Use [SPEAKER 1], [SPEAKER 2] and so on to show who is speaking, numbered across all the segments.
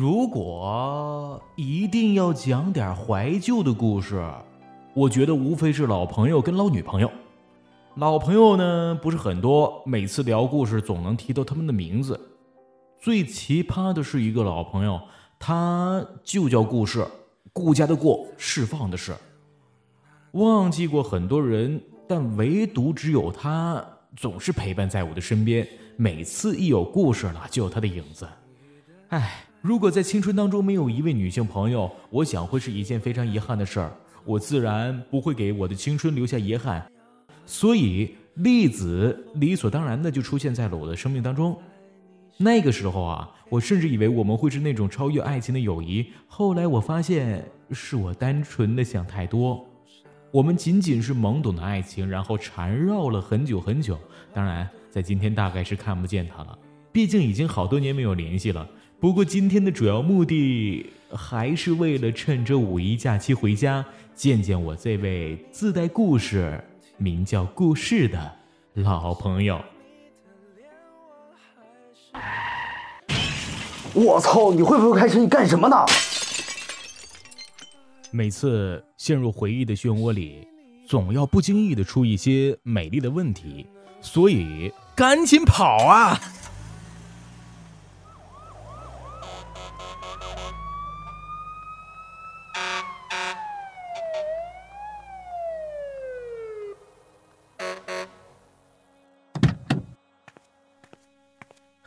[SPEAKER 1] 如果一定要讲点怀旧的故事，我觉得无非是老朋友跟老女朋友。老朋友呢不是很多，每次聊故事总能提到他们的名字。最奇葩的是一个老朋友，他就叫故事，顾家的顾，释放的释。忘记过很多人，但唯独只有他总是陪伴在我的身边。每次一有故事了，就有他的影子。唉，如果在青春当中没有一位女性朋友，我想会是一件非常遗憾的事儿。我自然不会给我的青春留下遗憾。所以，栗子理所当然的就出现在了我的生命当中。那个时候啊，我甚至以为我们会是那种超越爱情的友谊。后来我发现，是我单纯的想太多。我们仅仅是懵懂的爱情，然后缠绕了很久很久。当然，在今天大概是看不见他了，毕竟已经好多年没有联系了。不过今天的主要目的，还是为了趁着五一假期回家，见见我这位自带故事。名叫故事的老朋友。
[SPEAKER 2] 我操！你会不会开车？你干什么呢？
[SPEAKER 1] 每次陷入回忆的漩涡里，总要不经意的出一些美丽的问题，所以赶紧跑啊！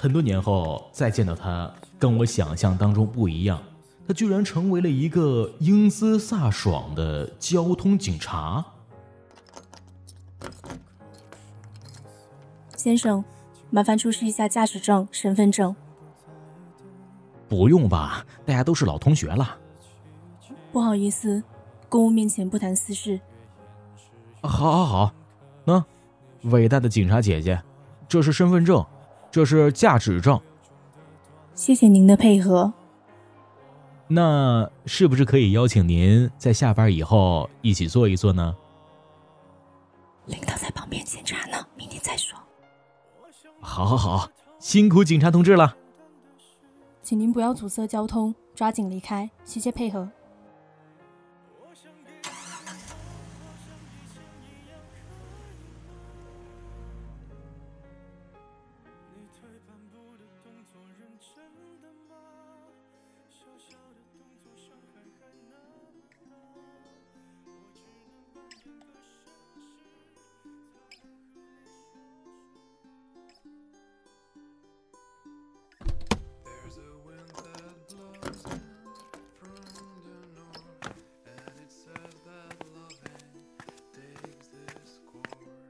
[SPEAKER 1] 很多年后再见到他，跟我想象当中不一样。他居然成为了一个英姿飒爽的交通警察。
[SPEAKER 3] 先生，麻烦出示一下驾驶证、身份证。
[SPEAKER 1] 不用吧，大家都是老同学了。
[SPEAKER 3] 不好意思，公务面前不谈私事。
[SPEAKER 1] 好，好，好。那，伟大的警察姐姐，这是身份证。这是驾驶证。
[SPEAKER 3] 谢谢您的配合。
[SPEAKER 1] 那是不是可以邀请您在下班以后一起坐一坐呢？
[SPEAKER 3] 领导在旁边检查呢，明天再说。
[SPEAKER 1] 好，好，好，辛苦警察同志了。
[SPEAKER 3] 请您不要阻塞交通，抓紧离开，谢谢配合。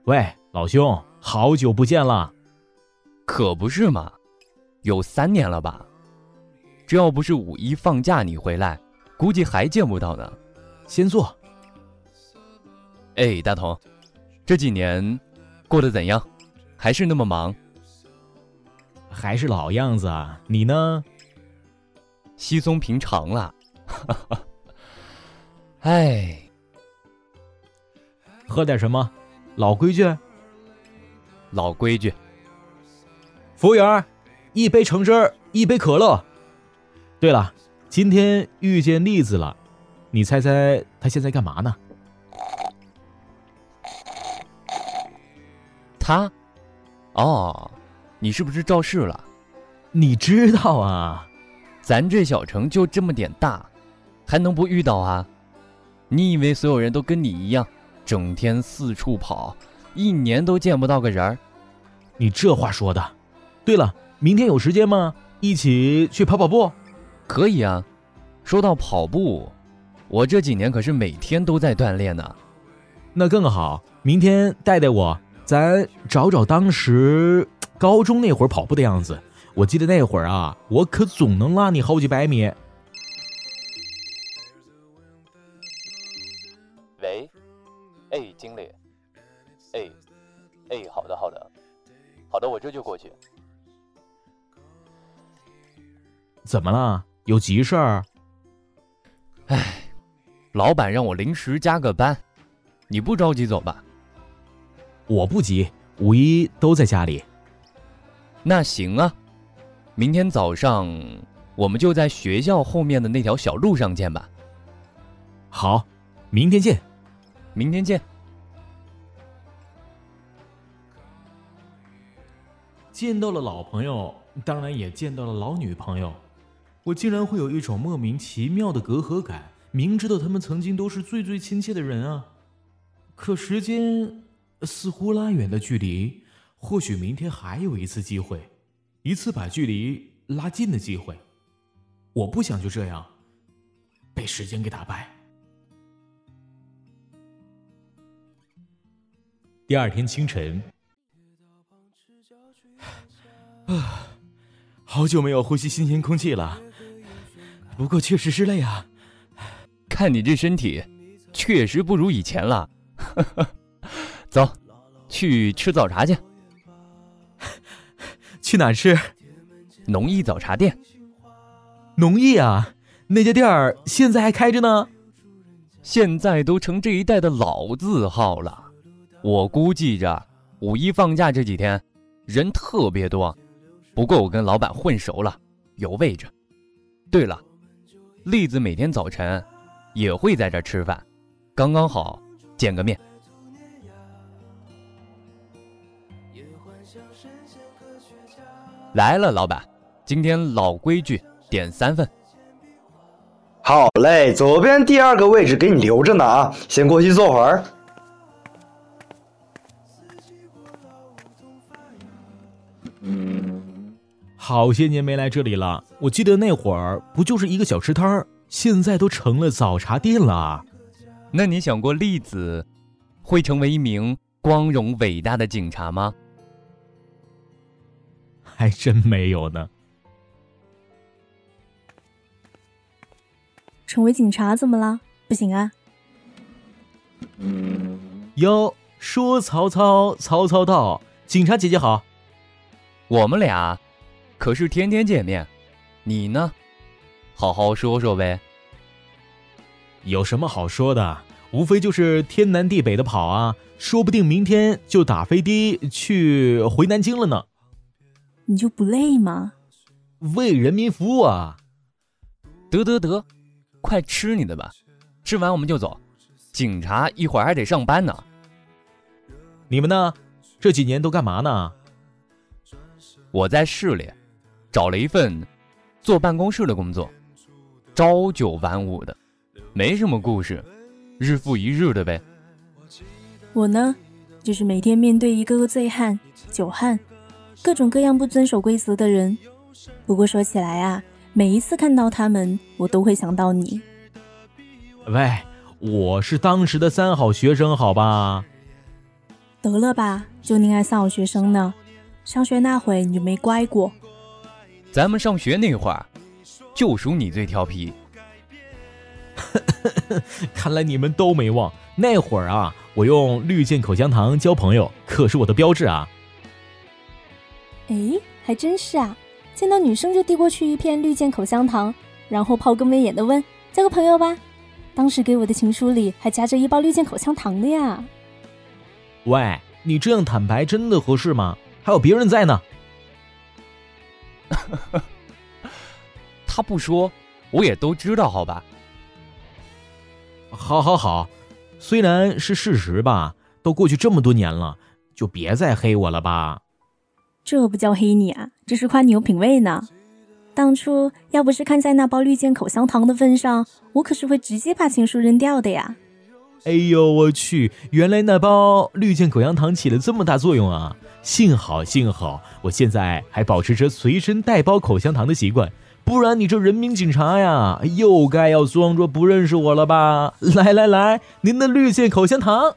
[SPEAKER 1] 喂，老兄，好久不见了。
[SPEAKER 4] 可不是嘛，有三年了吧？这要不是五一放假你回来，估计还见不到呢。
[SPEAKER 1] 先坐。
[SPEAKER 4] 哎，大同，这几年过得怎样？还是那么忙？
[SPEAKER 1] 还是老样子啊？你呢？
[SPEAKER 4] 稀松平常了。哈哈。哎，
[SPEAKER 1] 喝点什么？老规矩，
[SPEAKER 4] 老规矩。
[SPEAKER 1] 服务员，一杯橙汁，一杯可乐。对了，今天遇见栗子了，你猜猜他现在干嘛呢？
[SPEAKER 4] 他？哦，你是不是肇事了？
[SPEAKER 1] 你知道啊？
[SPEAKER 4] 咱这小城就这么点大，还能不遇到啊？你以为所有人都跟你一样？整天四处跑，一年都见不到个人儿。
[SPEAKER 1] 你这话说的。对了，明天有时间吗？一起去跑跑步？
[SPEAKER 4] 可以啊。说到跑步，我这几年可是每天都在锻炼呢。
[SPEAKER 1] 那更好，明天带带我，咱找找当时高中那会儿跑步的样子。我记得那会儿啊，我可总能拉你好几百米。
[SPEAKER 4] 这就过去。
[SPEAKER 1] 怎么了？有急事儿？
[SPEAKER 4] 哎，老板让我临时加个班，你不着急走吧？
[SPEAKER 1] 我不急，五一都在家里。
[SPEAKER 4] 那行啊，明天早上我们就在学校后面的那条小路上见吧。
[SPEAKER 1] 好，明天见。
[SPEAKER 4] 明天见。
[SPEAKER 1] 见到了老朋友，当然也见到了老女朋友，我竟然会有一种莫名其妙的隔阂感。明知道他们曾经都是最最亲切的人啊，可时间似乎拉远了距离。或许明天还有一次机会，一次把距离拉近的机会。我不想就这样被时间给打败。第二天清晨，啊，好久没有呼吸新鲜空气了，不过确实是累啊。
[SPEAKER 4] 看你这身体，确实不如以前了。走，去吃早茶去。
[SPEAKER 1] 去哪吃？
[SPEAKER 4] 农艺早茶店。
[SPEAKER 1] 农艺啊，那家店儿现在还开着呢。
[SPEAKER 4] 现在都成这一代的老字号了。我估计着五一放假这几天人特别多。不过我跟老板混熟了，有位置。对了，栗子每天早晨。也会在这吃饭，刚刚好见个面。来了，老板，今天老规矩，点三份。
[SPEAKER 2] 好嘞，左边第二个位置给你留着呢啊，先过去坐会儿。
[SPEAKER 1] 好些年没来这里了，我记得那会儿不就是一个小吃摊儿。现在都成了早茶店了，
[SPEAKER 4] 那你想过栗子会成为一名光荣伟大的警察吗？
[SPEAKER 1] 还真没有呢。
[SPEAKER 3] 成为警察怎么了？不行啊。
[SPEAKER 1] 哟，说曹操，曹操到。警察姐姐好。
[SPEAKER 4] 我们俩可是天天见面，你呢？好好说说呗。
[SPEAKER 1] 有什么好说的？无非就是天南地北的跑啊，说不定明天就打飞的去回南京了呢。
[SPEAKER 3] 你就不累吗？
[SPEAKER 1] 为人民服务啊！
[SPEAKER 4] 得得得，快吃你的吧，吃完我们就走。警察一会儿还得上班呢。
[SPEAKER 1] 你们呢？这几年都干嘛呢？
[SPEAKER 4] 我在市里找了一份坐办公室的工作。朝九晚五的，没什么故事，日复一日的呗。
[SPEAKER 3] 我呢，就是每天面对一个个醉汉、酒汉，各种各样不遵守规则的人。不过说起来啊，每一次看到他们，我都会想到你。
[SPEAKER 1] 喂，我是当时的三好学生，好吧？
[SPEAKER 3] 得了吧，就你爱三好学生呢。上学那会你就没乖过。
[SPEAKER 4] 咱们上学那会儿。就属你最调皮，
[SPEAKER 1] 看来你们都没忘那会儿啊！我用绿箭口香糖交朋友，可是我的标志啊！
[SPEAKER 3] 哎，还真是啊！见到女生就递过去一片绿箭口香糖，然后抛个媚眼的问：“交个朋友吧。”当时给我的情书里还夹着一包绿箭口香糖的呀！
[SPEAKER 1] 喂，你这样坦白真的合适吗？还有别人在呢。
[SPEAKER 4] 他不说，我也都知道，好吧。
[SPEAKER 1] 好，好，好，虽然是事实吧，都过去这么多年了，就别再黑我了吧。
[SPEAKER 3] 这不叫黑你啊，这是夸你有品味呢。当初要不是看在那包绿箭口香糖的份上，我可是会直接把情书扔掉的呀。
[SPEAKER 1] 哎呦我去，原来那包绿箭口香糖起了这么大作用啊！幸好，幸好，我现在还保持着随身带包口香糖的习惯。不然你这人民警察呀，又该要装作不认识我了吧？来来来，您的绿箭口香糖。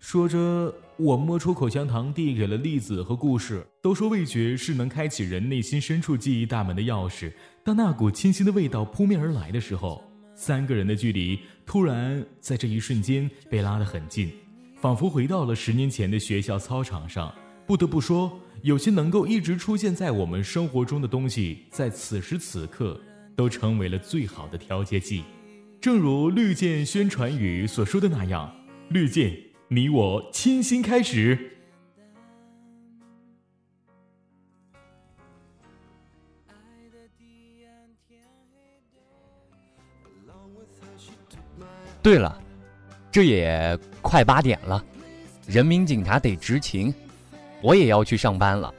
[SPEAKER 1] 说着，我摸出口香糖，递给了栗子和故事。都说味觉是能开启人内心深处记忆大门的钥匙。当那股清新的味道扑面而来的时候，三个人的距离突然在这一瞬间被拉得很近。仿佛回到了十年前的学校操场上。不得不说，有些能够一直出现在我们生活中的东西，在此时此刻都成为了最好的调节剂。正如绿箭宣传语所说的那样：“绿箭，你我倾心开始。
[SPEAKER 4] 对了这也快八点了人民警察得执勤我也要去上班了。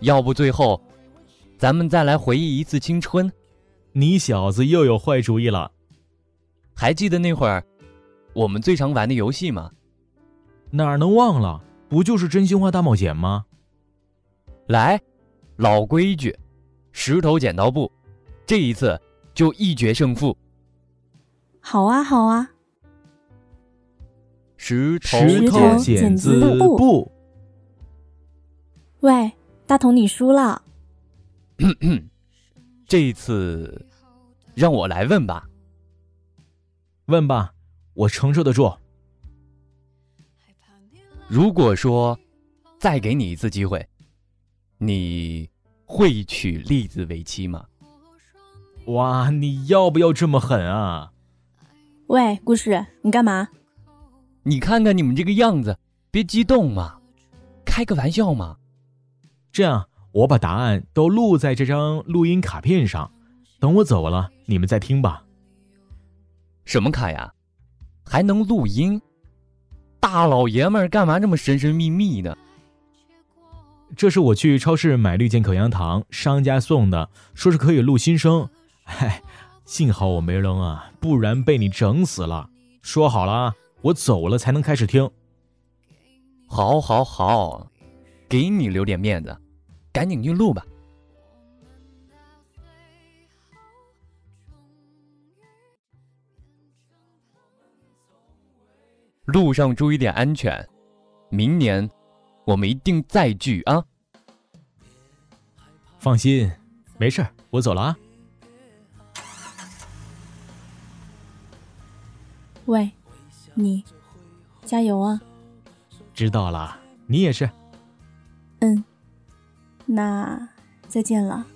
[SPEAKER 4] 要不最后咱们再来回忆一次青春？
[SPEAKER 1] 你小子又有坏主意了。
[SPEAKER 4] 还记得那会儿我们最常玩的游戏吗？
[SPEAKER 1] 哪能忘了？不就是真心话大冒险吗？
[SPEAKER 4] 来，老规矩，石头剪刀布，这一次就一决胜负。
[SPEAKER 3] 好啊，好啊。
[SPEAKER 4] 石头
[SPEAKER 1] 石
[SPEAKER 3] 头
[SPEAKER 1] 剪
[SPEAKER 3] 剪子
[SPEAKER 1] 子
[SPEAKER 3] 布
[SPEAKER 1] 布。
[SPEAKER 3] 喂，大同，你输了。
[SPEAKER 4] 这一次让我来问吧。
[SPEAKER 1] 问吧，我承受得住。
[SPEAKER 4] 如果说再给你一次机会，你会娶栗子为妻吗？
[SPEAKER 1] 哇，你要不要这么狠啊？
[SPEAKER 3] 喂，故事，你干嘛？
[SPEAKER 4] 你看看你们这个样子，别激动嘛，开个玩笑嘛。
[SPEAKER 1] 这样，我把答案都录在这张录音卡片上，等我走了，你们再听吧。
[SPEAKER 4] 什么卡呀？还能录音？大老爷们儿干嘛这么神神秘秘的？
[SPEAKER 1] 这是我去超市买绿箭口香糖，商家送的，说是可以录心声。嗨，幸好我没扔啊，不然被你整死了。说好了啊，我走了才能开始听。
[SPEAKER 4] 好，好，好，给你留点面子，赶紧去录吧。路上注意点安全，明年我们一定再聚啊！
[SPEAKER 1] 放心，没事儿，我走了啊。
[SPEAKER 3] 喂，你，加油啊！
[SPEAKER 1] 知道了，你也是。
[SPEAKER 3] 嗯，那再见了。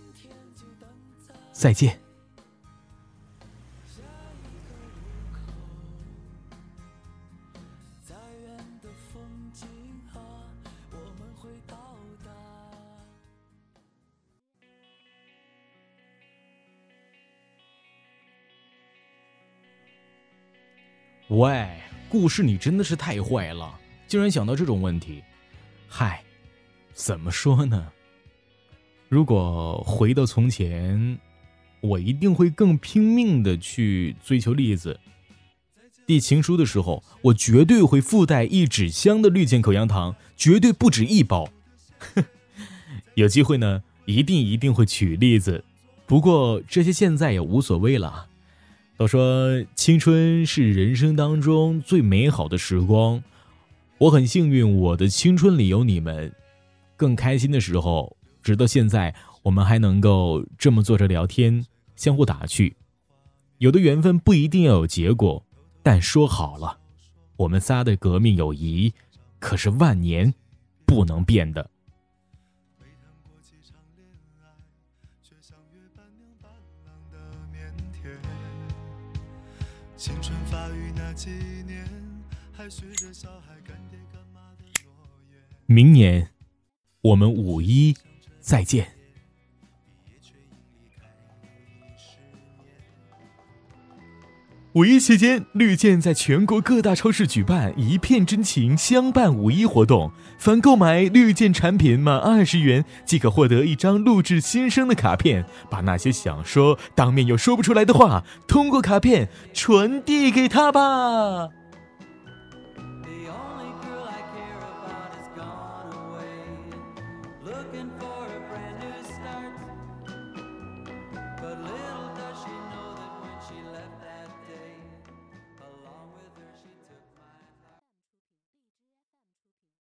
[SPEAKER 1] 再见。喂，故事你真的是太坏了，竟然想到这种问题。嗨，怎么说呢？如果回到从前，我一定会更拼命的去追求栗子。递情书的时候，我绝对会附带一纸箱的绿箭口香糖，绝对不止一包。有机会呢，一定一定会娶栗子。不过这些现在也无所谓了。都说青春是人生当中最美好的时光，我很幸运，我的青春里有你们。更开心的时候，直到现在，我们还能够这么坐着聊天，相互打趣。有的缘分不一定要有结果，但说好了，我们仨的革命友谊，可是万年不能变的。青春发育那几年，还许着小孩干爹干妈的诺言。明年，我们五一再见。五一期间，绿箭在全国各大超市举办“一片真情相伴五一”活动，凡购买绿箭产品满二十元，即可获得一张录制新生的卡片。把那些想说当面又说不出来的话，通过卡片传递给他吧。